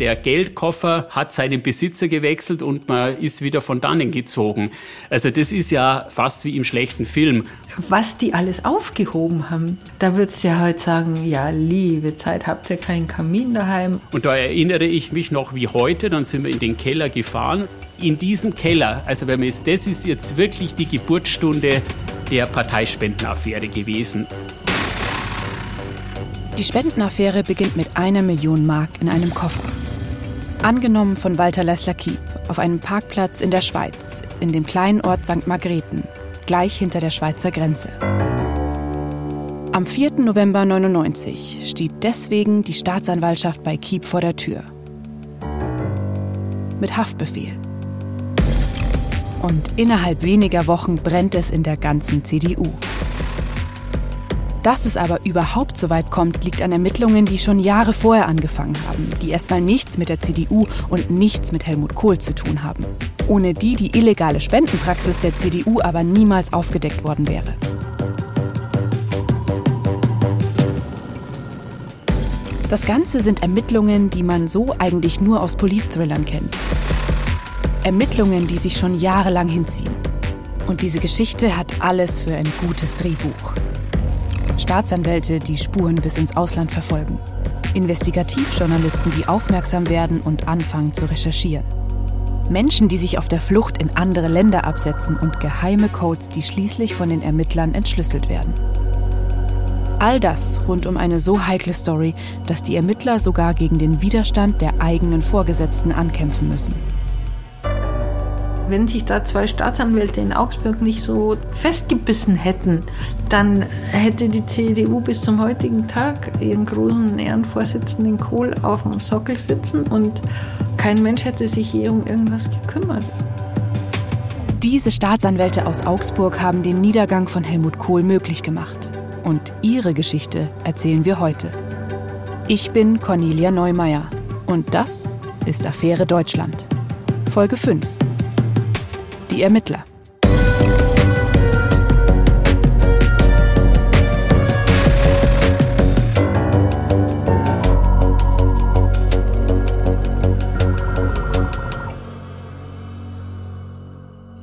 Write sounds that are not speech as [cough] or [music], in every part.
Der Geldkoffer hat seinen Besitzer gewechselt und man ist wieder von dannen gezogen. Also das ist ja fast wie im schlechten Film. Was die alles aufgehoben haben, da würdest du ja heute sagen, ja, liebe Zeit, habt ihr keinen Kamin daheim? Und da erinnere ich mich noch wie heute, dann sind wir in den Keller gefahren. In diesem Keller, also wenn man ist, das ist jetzt wirklich die Geburtsstunde der Parteispendenaffäre gewesen. Die Spendenaffäre beginnt mit einer Million Mark in einem Koffer. Angenommen von Walter Lessler-Kiep auf einem Parkplatz in der Schweiz, in dem kleinen Ort St. Margrethen, gleich hinter der Schweizer Grenze. Am 4. November 99 steht deswegen die Staatsanwaltschaft bei Kiep vor der Tür. Mit Haftbefehl. Und innerhalb weniger Wochen brennt es in der ganzen CDU. Dass es aber überhaupt so weit kommt, liegt an Ermittlungen, die schon Jahre vorher angefangen haben, die erstmal nichts mit der CDU und nichts mit Helmut Kohl zu tun haben. Ohne die die illegale Spendenpraxis der CDU aber niemals aufgedeckt worden wäre. Das Ganze sind Ermittlungen, die man so eigentlich nur aus Politthrillern kennt. Ermittlungen, die sich schon jahrelang hinziehen. Und diese Geschichte hat alles für ein gutes Drehbuch. Staatsanwälte, die Spuren bis ins Ausland verfolgen. Investigativjournalisten, die aufmerksam werden und anfangen zu recherchieren. Menschen, die sich auf der Flucht in andere Länder absetzen und geheime Codes, die schließlich von den Ermittlern entschlüsselt werden. All das rund um eine so heikle Story, dass die Ermittler sogar gegen den Widerstand der eigenen Vorgesetzten ankämpfen müssen. Wenn sich da zwei Staatsanwälte in Augsburg nicht so festgebissen hätten, dann hätte die CDU bis zum heutigen Tag ihren großen Ehrenvorsitzenden Kohl auf dem Sockel sitzen und kein Mensch hätte sich je um irgendwas gekümmert. Diese Staatsanwälte aus Augsburg haben den Niedergang von Helmut Kohl möglich gemacht. Und ihre Geschichte erzählen wir heute. Ich bin Cornelia Neumeier und das ist Affäre Deutschland. Folge 5 die Ermittler.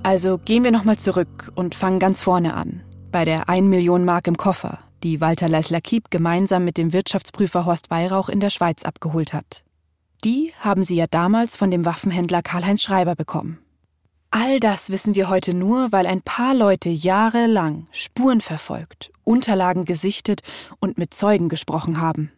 Also gehen wir nochmal zurück und fangen ganz vorne an. Bei der 1 Million Mark im Koffer, die Walter Leisler-Kiep gemeinsam mit dem Wirtschaftsprüfer Horst Weihrauch in der Schweiz abgeholt hat. Die haben sie ja damals von dem Waffenhändler Karl-Heinz Schreiber bekommen. All das wissen wir heute nur, weil ein paar Leute jahrelang Spuren verfolgt, Unterlagen gesichtet und mit Zeugen gesprochen haben.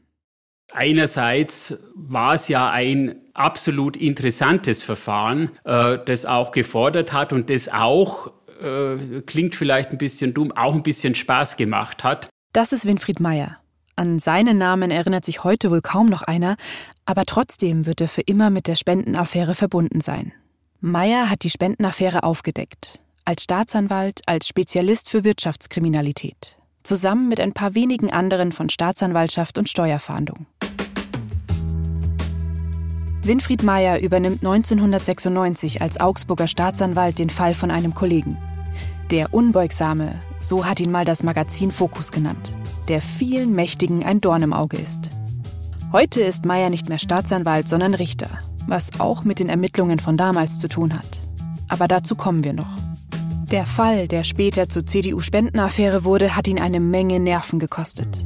Einerseits war es ja ein absolut interessantes Verfahren, äh, das auch gefordert hat und das auch, äh, klingt vielleicht ein bisschen dumm, auch ein bisschen Spaß gemacht hat. Das ist Winfried Meyer. An seinen Namen erinnert sich heute wohl kaum noch einer, aber trotzdem wird er für immer mit der Spendenaffäre verbunden sein. Meyer hat die Spendenaffäre aufgedeckt. Als Staatsanwalt, als Spezialist für Wirtschaftskriminalität. Zusammen mit ein paar wenigen anderen von Staatsanwaltschaft und Steuerfahndung. Winfried Meyer übernimmt 1996 als Augsburger Staatsanwalt den Fall von einem Kollegen. Der Unbeugsame, so hat ihn mal das Magazin Fokus genannt, der vielen Mächtigen ein Dorn im Auge ist. Heute ist Meyer nicht mehr Staatsanwalt, sondern Richter was auch mit den Ermittlungen von damals zu tun hat. Aber dazu kommen wir noch. Der Fall, der später zur CDU-Spendenaffäre wurde, hat ihn eine Menge Nerven gekostet.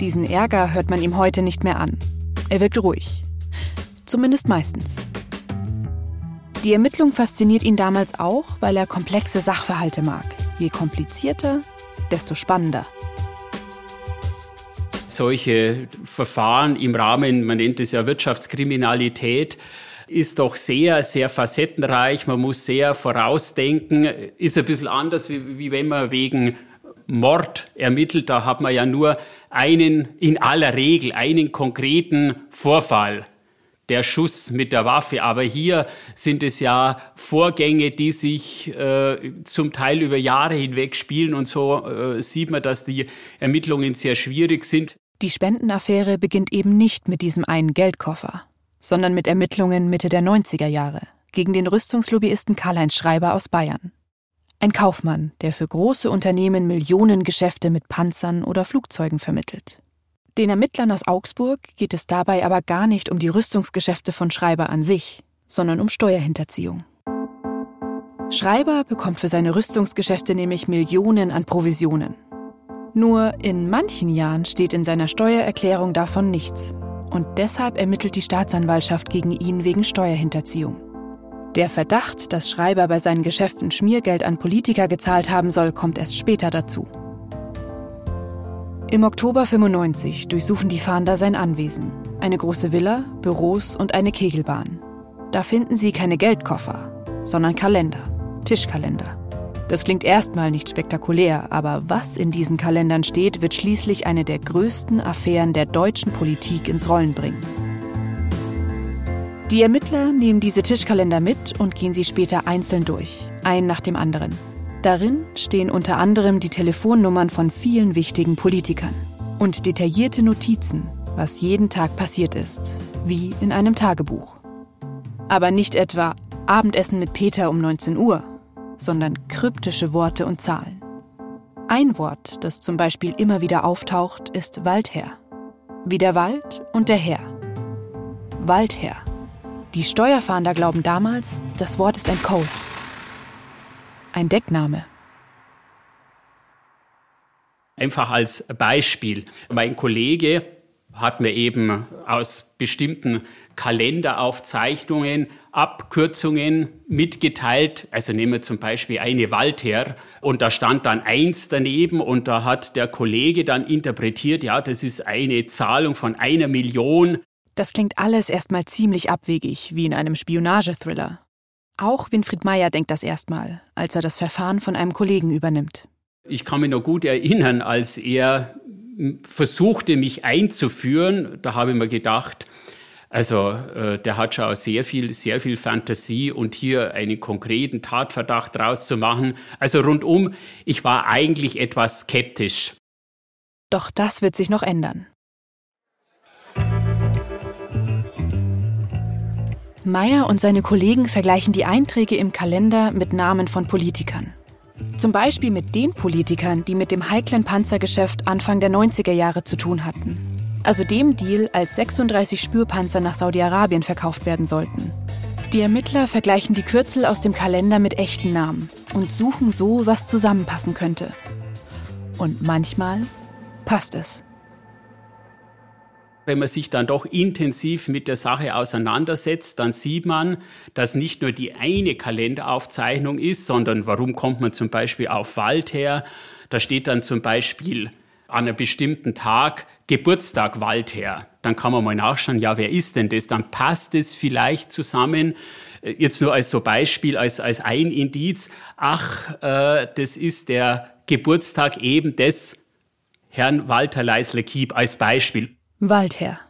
Diesen Ärger hört man ihm heute nicht mehr an. Er wirkt ruhig. Zumindest meistens. Die Ermittlung fasziniert ihn damals auch, weil er komplexe Sachverhalte mag. Je komplizierter, desto spannender solche Verfahren im Rahmen, man nennt es ja Wirtschaftskriminalität, ist doch sehr, sehr facettenreich. Man muss sehr vorausdenken. Ist ein bisschen anders, wie, wie wenn man wegen Mord ermittelt. Da hat man ja nur einen, in aller Regel, einen konkreten Vorfall. Der Schuss mit der Waffe. Aber hier sind es ja Vorgänge, die sich äh, zum Teil über Jahre hinweg spielen. Und so äh, sieht man, dass die Ermittlungen sehr schwierig sind. Die Spendenaffäre beginnt eben nicht mit diesem einen Geldkoffer, sondern mit Ermittlungen Mitte der 90er Jahre gegen den Rüstungslobbyisten Karl-Heinz Schreiber aus Bayern. Ein Kaufmann, der für große Unternehmen Millionengeschäfte mit Panzern oder Flugzeugen vermittelt. Den Ermittlern aus Augsburg geht es dabei aber gar nicht um die Rüstungsgeschäfte von Schreiber an sich, sondern um Steuerhinterziehung. Schreiber bekommt für seine Rüstungsgeschäfte nämlich Millionen an Provisionen. Nur in manchen Jahren steht in seiner Steuererklärung davon nichts. Und deshalb ermittelt die Staatsanwaltschaft gegen ihn wegen Steuerhinterziehung. Der Verdacht, dass Schreiber bei seinen Geschäften Schmiergeld an Politiker gezahlt haben soll, kommt erst später dazu. Im Oktober 95 durchsuchen die Fahnder sein Anwesen. Eine große Villa, Büros und eine Kegelbahn. Da finden sie keine Geldkoffer, sondern Kalender, Tischkalender. Das klingt erstmal nicht spektakulär, aber was in diesen Kalendern steht, wird schließlich eine der größten Affären der deutschen Politik ins Rollen bringen. Die Ermittler nehmen diese Tischkalender mit und gehen sie später einzeln durch, ein nach dem anderen. Darin stehen unter anderem die Telefonnummern von vielen wichtigen Politikern und detaillierte Notizen, was jeden Tag passiert ist, wie in einem Tagebuch. Aber nicht etwa Abendessen mit Peter um 19 Uhr, sondern kryptische Worte und Zahlen. Ein Wort, das zum Beispiel immer wieder auftaucht, ist Waldherr. Wie der Wald und der Herr. Waldherr. Die Steuerfahnder glauben damals, das Wort ist ein Code, ein Deckname. Einfach als Beispiel. Mein Kollege hat mir eben aus bestimmten Kalenderaufzeichnungen Abkürzungen mitgeteilt. Also nehmen wir zum Beispiel eine Walter und da stand dann eins daneben und da hat der Kollege dann interpretiert, ja, das ist eine Zahlung von einer Million. Das klingt alles erstmal ziemlich abwegig, wie in einem Spionagethriller. Auch Winfried Meyer denkt das erstmal, als er das Verfahren von einem Kollegen übernimmt. Ich kann mich noch gut erinnern, als er versuchte, mich einzuführen, da habe ich mir gedacht, also äh, der hat schon auch sehr viel, sehr viel Fantasie und hier einen konkreten Tatverdacht draus zu machen. Also rundum, ich war eigentlich etwas skeptisch. Doch das wird sich noch ändern. Meyer und seine Kollegen vergleichen die Einträge im Kalender mit Namen von Politikern. Zum Beispiel mit den Politikern, die mit dem heiklen Panzergeschäft Anfang der 90er Jahre zu tun hatten. Also dem Deal, als 36 Spürpanzer nach Saudi-Arabien verkauft werden sollten. Die Ermittler vergleichen die Kürzel aus dem Kalender mit echten Namen und suchen so, was zusammenpassen könnte. Und manchmal passt es. Wenn man sich dann doch intensiv mit der Sache auseinandersetzt, dann sieht man, dass nicht nur die eine Kalenderaufzeichnung ist, sondern warum kommt man zum Beispiel auf Wald her? Da steht dann zum Beispiel an einem bestimmten Tag Geburtstag Waldherr. Dann kann man mal nachschauen, ja, wer ist denn das? Dann passt es vielleicht zusammen. Äh, jetzt nur als so Beispiel, als, als ein Indiz. Ach, äh, das ist der Geburtstag eben des Herrn Walter Leisler-Kiep als Beispiel. Waldherr.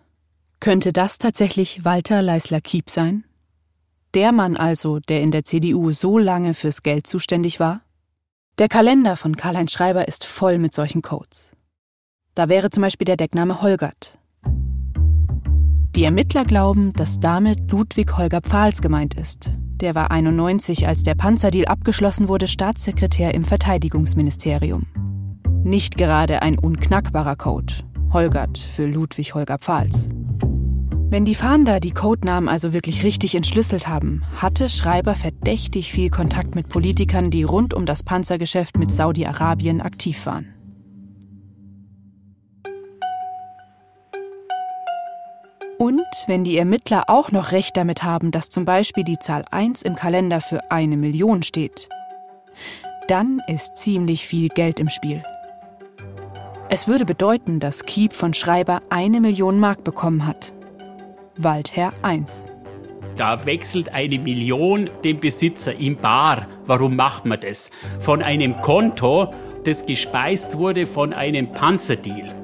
Könnte das tatsächlich Walter Leisler-Kiep sein? Der Mann also, der in der CDU so lange fürs Geld zuständig war? Der Kalender von Karl-Heinz Schreiber ist voll mit solchen Codes. Da wäre zum Beispiel der Deckname Holgert. Die Ermittler glauben, dass damit Ludwig Holger Pfahls gemeint ist. Der war 91, als der Panzerdeal abgeschlossen wurde, Staatssekretär im Verteidigungsministerium. Nicht gerade ein unknackbarer Code. Holgert für Ludwig Holger Pfahls. Wenn die Fahnder die Codenamen also wirklich richtig entschlüsselt haben, hatte Schreiber verdächtig viel Kontakt mit Politikern, die rund um das Panzergeschäft mit Saudi-Arabien aktiv waren. Und wenn die Ermittler auch noch recht damit haben, dass zum Beispiel die Zahl 1 im Kalender für eine Million steht, dann ist ziemlich viel Geld im Spiel. Es würde bedeuten, dass Kiep von Schreiber eine Million Mark bekommen hat. Waldherr 1. Da wechselt eine Million den Besitzer im Bar. Warum macht man das? Von einem Konto, das gespeist wurde von einem Panzerdeal.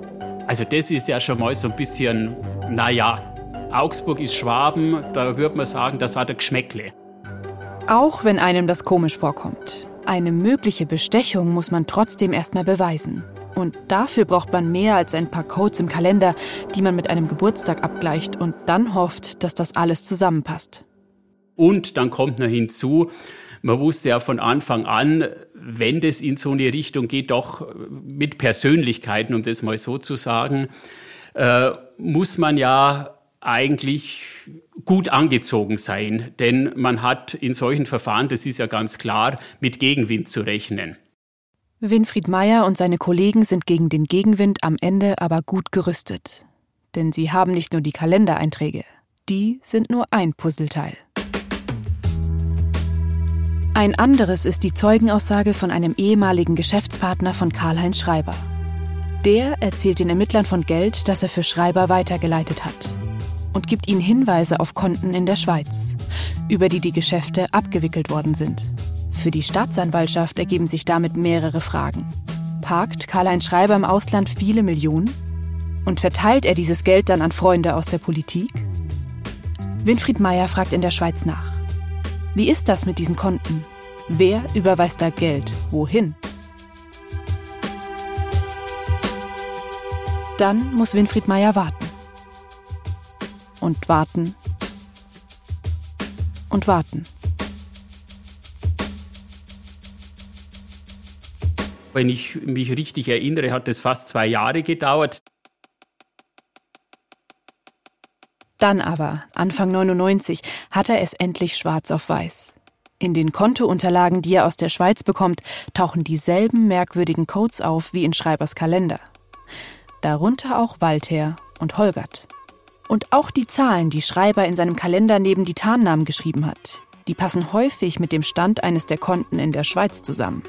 Also das ist ja schon mal so ein bisschen, naja, Augsburg ist Schwaben, da würde man sagen, das hat ein Geschmäckle. Auch wenn einem das komisch vorkommt. Eine mögliche Bestechung muss man trotzdem erstmal beweisen. Und dafür braucht man mehr als ein paar Codes im Kalender, die man mit einem Geburtstag abgleicht und dann hofft, dass das alles zusammenpasst. Und dann kommt noch hinzu, man wusste ja von Anfang an, wenn das in so eine Richtung geht, doch mit Persönlichkeiten, um das mal so zu sagen, äh, muss man ja eigentlich gut angezogen sein, denn man hat in solchen Verfahren, das ist ja ganz klar, mit Gegenwind zu rechnen. Winfried Meyer und seine Kollegen sind gegen den Gegenwind am Ende aber gut gerüstet. Denn sie haben nicht nur die Kalendereinträge, die sind nur ein Puzzleteil. Ein anderes ist die Zeugenaussage von einem ehemaligen Geschäftspartner von Karl-Heinz Schreiber. Der erzählt den Ermittlern von Geld, das er für Schreiber weitergeleitet hat und gibt ihnen Hinweise auf Konten in der Schweiz, über die die Geschäfte abgewickelt worden sind. Für die Staatsanwaltschaft ergeben sich damit mehrere Fragen. Parkt Karl-Heinz Schreiber im Ausland viele Millionen? Und verteilt er dieses Geld dann an Freunde aus der Politik? Winfried Meyer fragt in der Schweiz nach. Wie ist das mit diesen Konten? Wer überweist da Geld? Wohin? Dann muss Winfried Meyer warten und warten und warten. Wenn ich mich richtig erinnere, hat es fast zwei Jahre gedauert. Dann aber, Anfang 99, hat er es endlich schwarz auf weiß. In den Kontounterlagen, die er aus der Schweiz bekommt, tauchen dieselben merkwürdigen Codes auf wie in Schreibers Kalender. Darunter auch Walther und Holgert. Und auch die Zahlen, die Schreiber in seinem Kalender neben die Tarnnamen geschrieben hat, die passen häufig mit dem Stand eines der Konten in der Schweiz zusammen.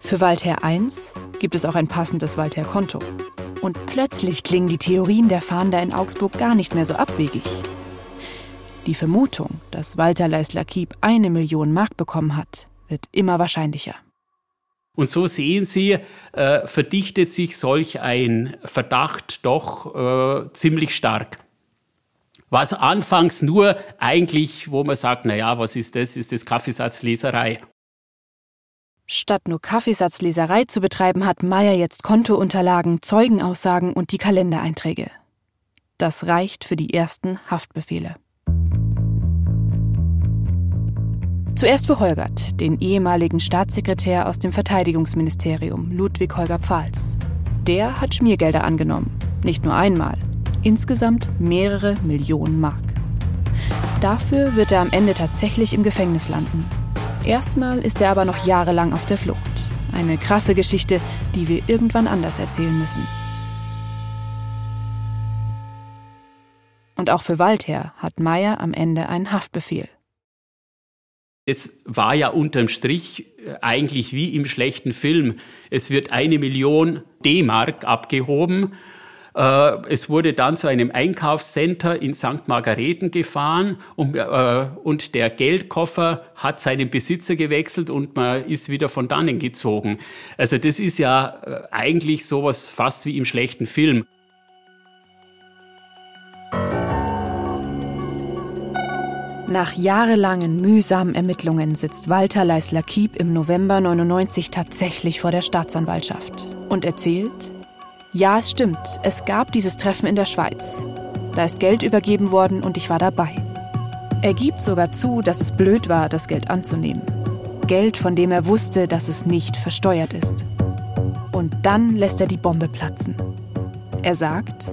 Für Walther 1 gibt es auch ein passendes Walther-Konto. Und plötzlich klingen die Theorien der Fahnder in Augsburg gar nicht mehr so abwegig. Die Vermutung, dass Walter Leisler-Kiep eine Million Mark bekommen hat, wird immer wahrscheinlicher. Und so sehen Sie, äh, verdichtet sich solch ein Verdacht doch äh, ziemlich stark. Was anfangs nur eigentlich, wo man sagt, na ja, was ist das? Ist das Kaffeesatzleserei? Statt nur Kaffeesatzleserei zu betreiben, hat Meyer jetzt Kontounterlagen, Zeugenaussagen und die Kalendereinträge. Das reicht für die ersten Haftbefehle. Zuerst für Holgert, den ehemaligen Staatssekretär aus dem Verteidigungsministerium, Ludwig Holger Pfalz. Der hat Schmiergelder angenommen. Nicht nur einmal, Insgesamt mehrere Millionen Mark. Dafür wird er am Ende tatsächlich im Gefängnis landen. Erstmal ist er aber noch jahrelang auf der Flucht. Eine krasse Geschichte, die wir irgendwann anders erzählen müssen. Und auch für Waldherr hat Meyer am Ende einen Haftbefehl. Es war ja unterm Strich äh, eigentlich wie im schlechten Film. Es wird eine Million D-Mark abgehoben äh, es wurde dann zu einem Einkaufscenter in St. Margareten gefahren und, äh, und der Geldkoffer hat seinen Besitzer gewechselt und man ist wieder von dannen gezogen. Also das ist ja äh, eigentlich sowas fast wie im schlechten Film. Nach jahrelangen mühsamen Ermittlungen sitzt Walter Leisler-Kiep im November 99 tatsächlich vor der Staatsanwaltschaft und erzählt, ja, es stimmt. Es gab dieses Treffen in der Schweiz. Da ist Geld übergeben worden und ich war dabei. Er gibt sogar zu, dass es blöd war, das Geld anzunehmen. Geld, von dem er wusste, dass es nicht versteuert ist. Und dann lässt er die Bombe platzen. Er sagt,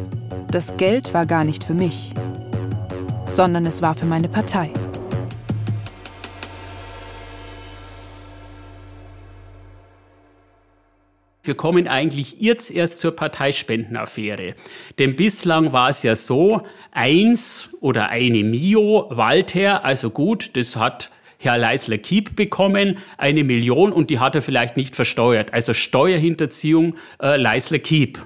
das Geld war gar nicht für mich, sondern es war für meine Partei. Wir kommen eigentlich jetzt erst zur Parteispendenaffäre. Denn bislang war es ja so, eins oder eine Mio Walter, also gut, das hat Herr Leisler-Kiep bekommen, eine Million und die hat er vielleicht nicht versteuert. Also Steuerhinterziehung äh, Leisler-Kiep.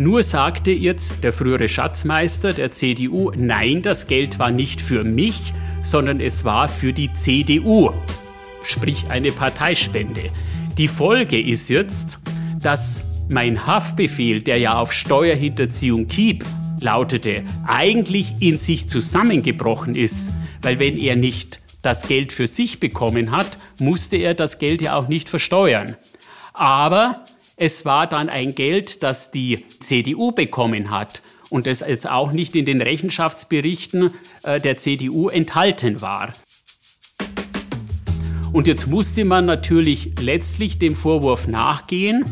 Nur sagte jetzt der frühere Schatzmeister der CDU, nein, das Geld war nicht für mich, sondern es war für die CDU, sprich eine Parteispende. Die Folge ist jetzt, dass mein Haftbefehl, der ja auf Steuerhinterziehung Kiep lautete, eigentlich in sich zusammengebrochen ist, weil wenn er nicht das Geld für sich bekommen hat, musste er das Geld ja auch nicht versteuern. Aber es war dann ein Geld, das die CDU bekommen hat und das jetzt auch nicht in den Rechenschaftsberichten äh, der CDU enthalten war. Und jetzt musste man natürlich letztlich dem Vorwurf nachgehen,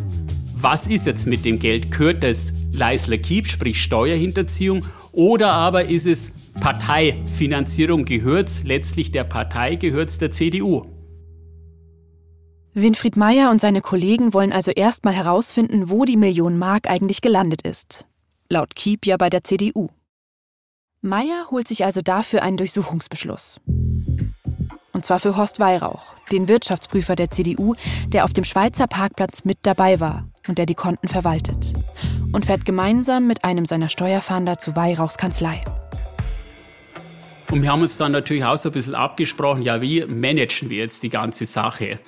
was ist jetzt mit dem Geld? Gehört es Leisler Kiep, sprich Steuerhinterziehung, oder aber ist es Parteifinanzierung, gehört letztlich der Partei, gehört der CDU? Winfried Meyer und seine Kollegen wollen also erstmal herausfinden, wo die Million Mark eigentlich gelandet ist. Laut Kiep ja bei der CDU. Meyer holt sich also dafür einen Durchsuchungsbeschluss. Und zwar für Horst Weihrauch, den Wirtschaftsprüfer der CDU, der auf dem Schweizer Parkplatz mit dabei war und der die Konten verwaltet. Und fährt gemeinsam mit einem seiner Steuerfahnder zu Weihrauchs Kanzlei. Und wir haben uns dann natürlich auch so ein bisschen abgesprochen, ja, wie managen wir jetzt die ganze Sache?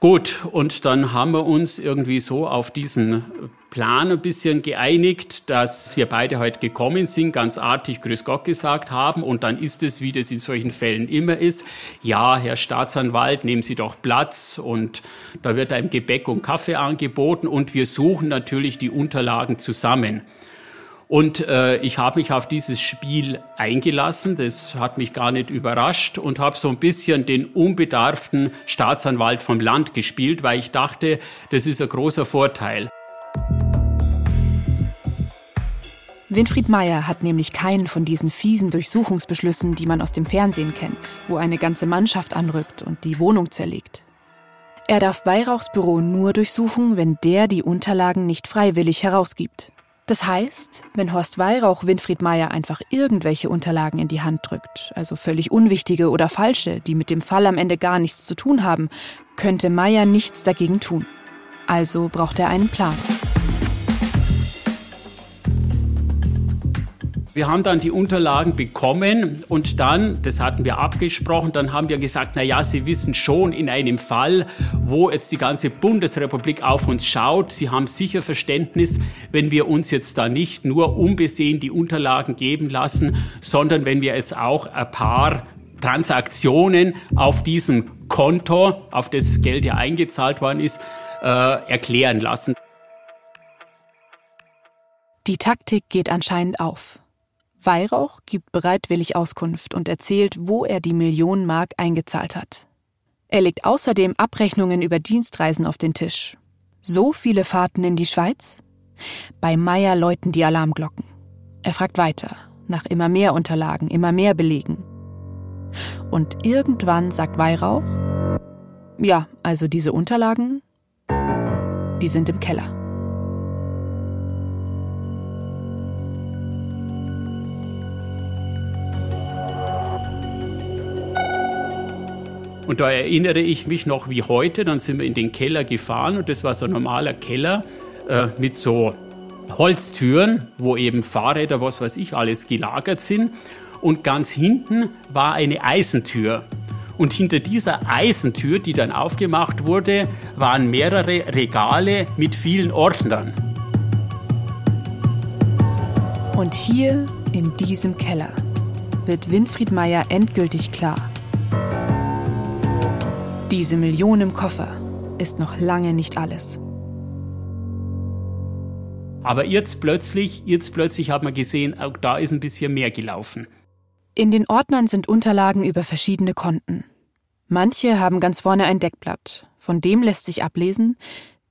Gut, und dann haben wir uns irgendwie so auf diesen Plan ein bisschen geeinigt, dass wir beide heute gekommen sind, ganz artig Grüß Gott gesagt haben und dann ist es, wie das in solchen Fällen immer ist, ja, Herr Staatsanwalt, nehmen Sie doch Platz und da wird einem Gebäck und Kaffee angeboten und wir suchen natürlich die Unterlagen zusammen. Und äh, ich habe mich auf dieses Spiel eingelassen, das hat mich gar nicht überrascht und habe so ein bisschen den unbedarften Staatsanwalt vom Land gespielt, weil ich dachte, das ist ein großer Vorteil. Winfried Meyer hat nämlich keinen von diesen fiesen Durchsuchungsbeschlüssen, die man aus dem Fernsehen kennt, wo eine ganze Mannschaft anrückt und die Wohnung zerlegt. Er darf Weihrauchs Büro nur durchsuchen, wenn der die Unterlagen nicht freiwillig herausgibt. Das heißt, wenn Horst Weihrauch Winfried Meyer einfach irgendwelche Unterlagen in die Hand drückt, also völlig unwichtige oder falsche, die mit dem Fall am Ende gar nichts zu tun haben, könnte Meyer nichts dagegen tun. Also braucht er einen Plan. Wir haben dann die Unterlagen bekommen und dann, das hatten wir abgesprochen, dann haben wir gesagt, na ja, Sie wissen schon in einem Fall, wo jetzt die ganze Bundesrepublik auf uns schaut, Sie haben sicher Verständnis, wenn wir uns jetzt da nicht nur unbesehen die Unterlagen geben lassen, sondern wenn wir jetzt auch ein paar Transaktionen auf diesem Konto, auf das Geld ja eingezahlt worden ist, äh, erklären lassen. Die Taktik geht anscheinend auf. Weihrauch gibt bereitwillig Auskunft und erzählt, wo er die Millionen Mark eingezahlt hat. Er legt außerdem Abrechnungen über Dienstreisen auf den Tisch. So viele Fahrten in die Schweiz? Bei Meyer läuten die Alarmglocken. Er fragt weiter, nach immer mehr Unterlagen, immer mehr Belegen. Und irgendwann sagt Weihrauch, ja, also diese Unterlagen, die sind im Keller. Und da erinnere ich mich noch wie heute, dann sind wir in den Keller gefahren und das war so ein normaler Keller äh, mit so Holztüren, wo eben Fahrräder, was weiß ich, alles gelagert sind. Und ganz hinten war eine Eisentür. Und hinter dieser Eisentür, die dann aufgemacht wurde, waren mehrere Regale mit vielen Ordnern. Und hier in diesem Keller wird Winfried Meyer endgültig klar, diese Million im Koffer ist noch lange nicht alles. Aber jetzt plötzlich, jetzt plötzlich hat man gesehen, auch da ist ein bisschen mehr gelaufen. In den Ordnern sind Unterlagen über verschiedene Konten. Manche haben ganz vorne ein Deckblatt. Von dem lässt sich ablesen,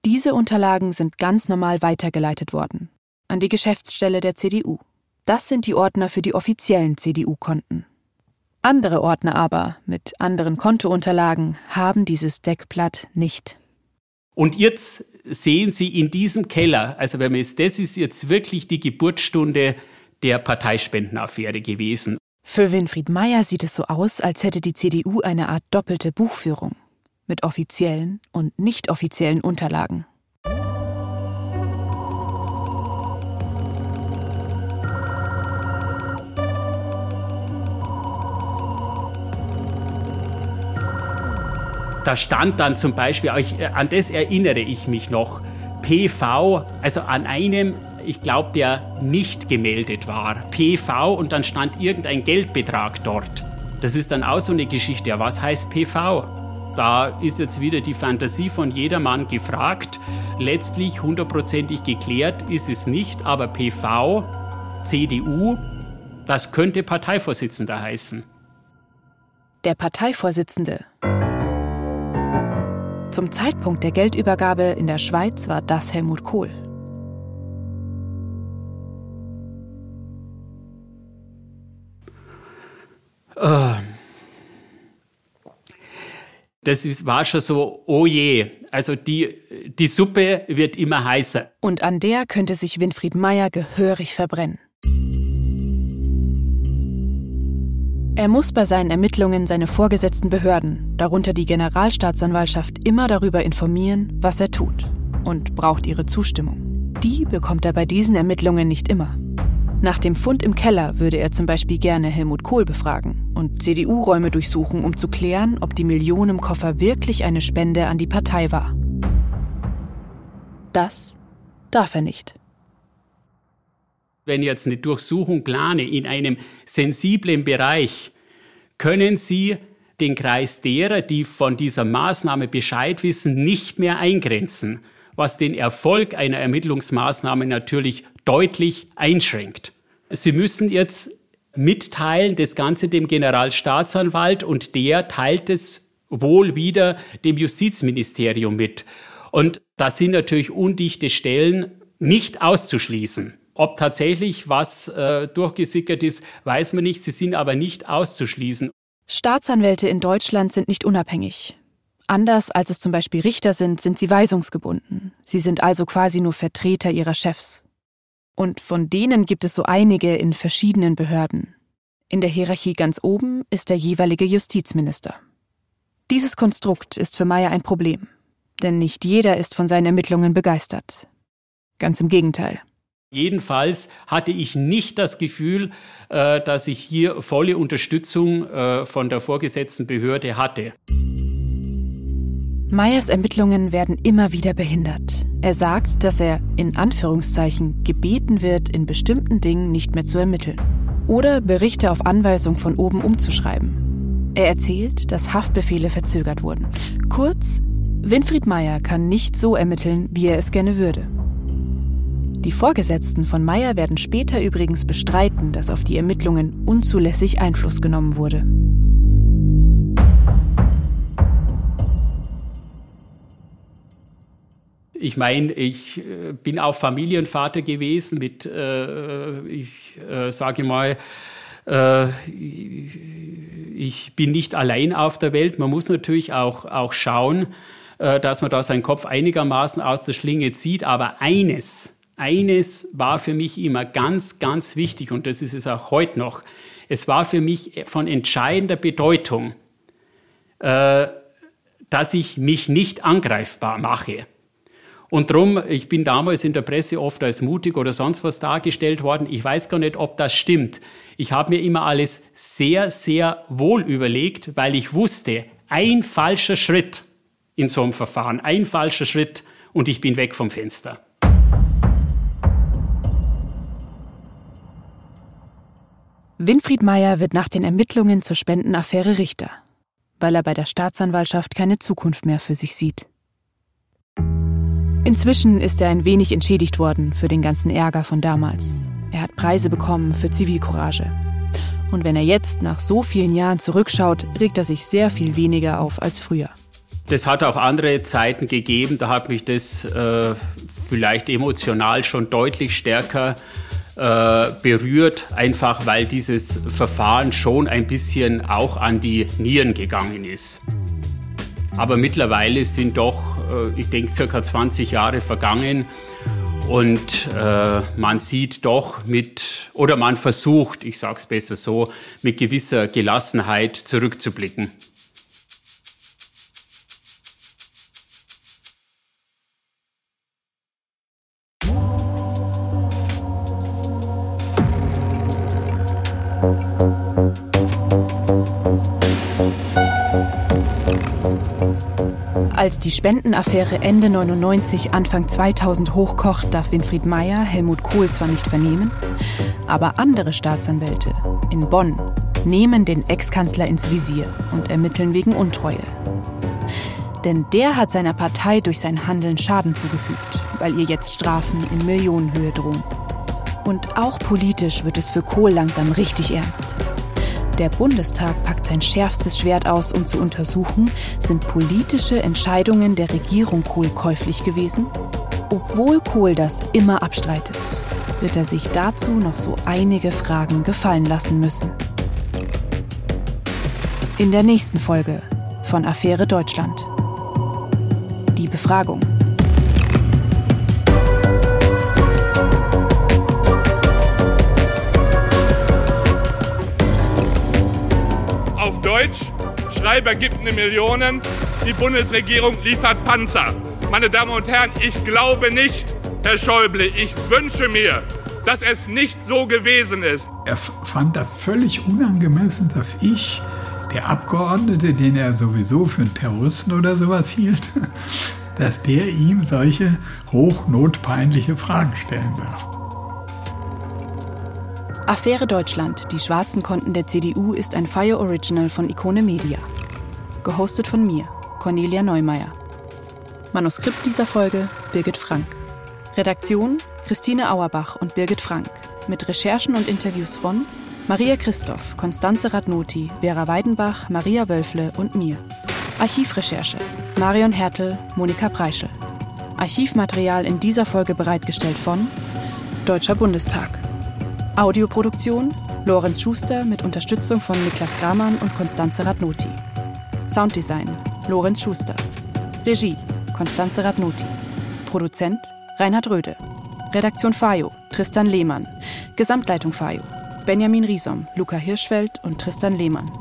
diese Unterlagen sind ganz normal weitergeleitet worden. An die Geschäftsstelle der CDU. Das sind die Ordner für die offiziellen CDU-Konten. Andere Ordner aber mit anderen Kontounterlagen haben dieses Deckblatt nicht. Und jetzt sehen Sie in diesem Keller, also wenn man jetzt, das ist jetzt wirklich die Geburtsstunde der Parteispendenaffäre gewesen. Für Winfried Meyer sieht es so aus, als hätte die CDU eine Art doppelte Buchführung mit offiziellen und nicht offiziellen Unterlagen. Da stand dann zum Beispiel, äh, an das erinnere ich mich noch, PV, also an einem, ich glaube, der nicht gemeldet war, PV und dann stand irgendein Geldbetrag dort. Das ist dann auch so eine Geschichte. Ja, was heißt PV? Da ist jetzt wieder die Fantasie von jedermann gefragt. Letztlich hundertprozentig geklärt ist es nicht, aber PV, CDU, das könnte Parteivorsitzender heißen. Der Parteivorsitzende zum Zeitpunkt der Geldübergabe in der Schweiz war das Helmut Kohl. Äh. Das war schon so, oh je, also die, die Suppe wird immer heißer. Und an der könnte sich Winfried Meyer gehörig verbrennen. Er muss bei seinen Ermittlungen seine vorgesetzten Behörden, darunter die Generalstaatsanwaltschaft, immer darüber informieren, was er tut und braucht ihre Zustimmung. Die bekommt er bei diesen Ermittlungen nicht immer. Nach dem Fund im Keller würde er zum Beispiel gerne Helmut Kohl befragen und CDU-Räume durchsuchen, um zu klären, ob die Million im Koffer wirklich eine Spende an die Partei war. Das darf er nicht. Wenn ich jetzt eine Durchsuchung plane in einem sensiblen Bereich, können Sie den Kreis derer, die von dieser Maßnahme Bescheid wissen, nicht mehr eingrenzen was den Erfolg einer Ermittlungsmaßnahme natürlich deutlich einschränkt. Sie müssen jetzt mitteilen, das Ganze dem Generalstaatsanwalt und der teilt es wohl wieder dem Justizministerium mit. Und da sind natürlich undichte Stellen nicht auszuschließen. Ob tatsächlich was äh, durchgesickert ist, weiß man nicht. Sie sind aber nicht auszuschließen. Staatsanwälte in Deutschland sind nicht unabhängig. Anders als es zum Beispiel Richter sind, sind sie weisungsgebunden. Sie sind also quasi nur Vertreter ihrer Chefs. Und von denen gibt es so einige in verschiedenen Behörden. In der Hierarchie ganz oben ist der jeweilige Justizminister. Dieses Konstrukt ist für Meyer ein Problem, denn nicht jeder ist von seinen Ermittlungen begeistert. Ganz im Gegenteil. Jedenfalls hatte ich nicht das Gefühl, äh, dass ich hier volle Unterstützung äh, von der vorgesetzten Behörde hatte. Meyers Ermittlungen werden immer wieder behindert. Er sagt, dass er in Anführungszeichen gebeten wird, in bestimmten Dingen nicht mehr zu ermitteln oder Berichte auf Anweisung von oben umzuschreiben. Er erzählt, dass Haftbefehle verzögert wurden. Kurz, Winfried Meyer kann nicht so ermitteln, wie er es gerne würde. Die Vorgesetzten von Meyer werden später übrigens bestreiten, dass auf die Ermittlungen unzulässig Einfluss genommen wurde. Ich meine, ich äh, bin auch Familienvater gewesen mit, äh, ich äh, sage mal, äh, ich bin nicht allein auf der Welt. Man muss natürlich auch, auch schauen, äh, dass man da seinen Kopf einigermaßen aus der Schlinge zieht. Aber eines, eines war für mich immer ganz, ganz wichtig und das ist es auch heute noch. Es war für mich von entscheidender Bedeutung, äh, dass ich mich nicht angreifbar mache. Und drum, ich bin damals in der Presse oft als mutig oder sonst was dargestellt worden. Ich weiß gar nicht, ob das stimmt. Ich habe mir immer alles sehr, sehr wohl überlegt, weil ich wusste, ein falscher Schritt in so einem Verfahren, ein falscher Schritt und ich bin weg vom Fenster. Winfried Meyer wird nach den Ermittlungen zur Spendenaffäre Richter, weil er bei der Staatsanwaltschaft keine Zukunft mehr für sich sieht. Inzwischen ist er ein wenig entschädigt worden für den ganzen Ärger von damals. Er hat Preise bekommen für Zivilcourage. Und wenn er jetzt nach so vielen Jahren zurückschaut, regt er sich sehr viel weniger auf als früher. Das hat auch andere Zeiten gegeben, da hat mich das äh, vielleicht emotional schon deutlich stärker äh, berührt, einfach weil dieses Verfahren schon ein bisschen auch an die Nieren gegangen ist. Aber mittlerweile sind doch, äh, ich denke, circa 20 Jahre vergangen und äh, man sieht doch mit, oder man versucht, ich sage es besser so, mit gewisser Gelassenheit zurückzublicken. Als die Spendenaffäre Ende 99, Anfang 2000 hochkocht, darf Winfried Meyer Helmut Kohl zwar nicht vernehmen, aber andere Staatsanwälte in Bonn nehmen den Ex-Kanzler ins Visier und ermitteln wegen Untreue. Denn der hat seiner Partei durch sein Handeln Schaden zugefügt, weil ihr jetzt Strafen in Millionenhöhe drohen. Und auch politisch wird es für Kohl langsam richtig ernst. Der Bundestag packt sein schärfstes Schwert aus, um zu untersuchen, sind politische Entscheidungen der Regierung Kohl käuflich gewesen? Obwohl Kohl das immer abstreitet, wird er sich dazu noch so einige Fragen gefallen lassen müssen. In der nächsten Folge von Affäre Deutschland. Die Befragung. Auf Deutsch, Schreiber gibt eine Million, die Bundesregierung liefert Panzer. Meine Damen und Herren, ich glaube nicht, Herr Schäuble, ich wünsche mir, dass es nicht so gewesen ist. Er fand das völlig unangemessen, dass ich der Abgeordnete, den er sowieso für einen Terroristen oder sowas hielt, [laughs] dass der ihm solche hochnotpeinliche Fragen stellen darf. Affäre Deutschland, die schwarzen Konten der CDU ist ein Fire Original von Ikone Media. Gehostet von mir, Cornelia Neumeier. Manuskript dieser Folge Birgit Frank. Redaktion Christine Auerbach und Birgit Frank. Mit Recherchen und Interviews von Maria Christoph, Konstanze Radnoti, Vera Weidenbach, Maria Wölfle und mir. Archivrecherche Marion Hertel, Monika Preischel. Archivmaterial in dieser Folge bereitgestellt von Deutscher Bundestag. Audioproduktion Lorenz Schuster mit Unterstützung von Niklas Gramann und Konstanze Radnoti. Sounddesign Lorenz Schuster. Regie Konstanze Radnoti. Produzent Reinhard Röde. Redaktion Fayo Tristan Lehmann. Gesamtleitung Fayo Benjamin Riesom, Luca Hirschfeld und Tristan Lehmann.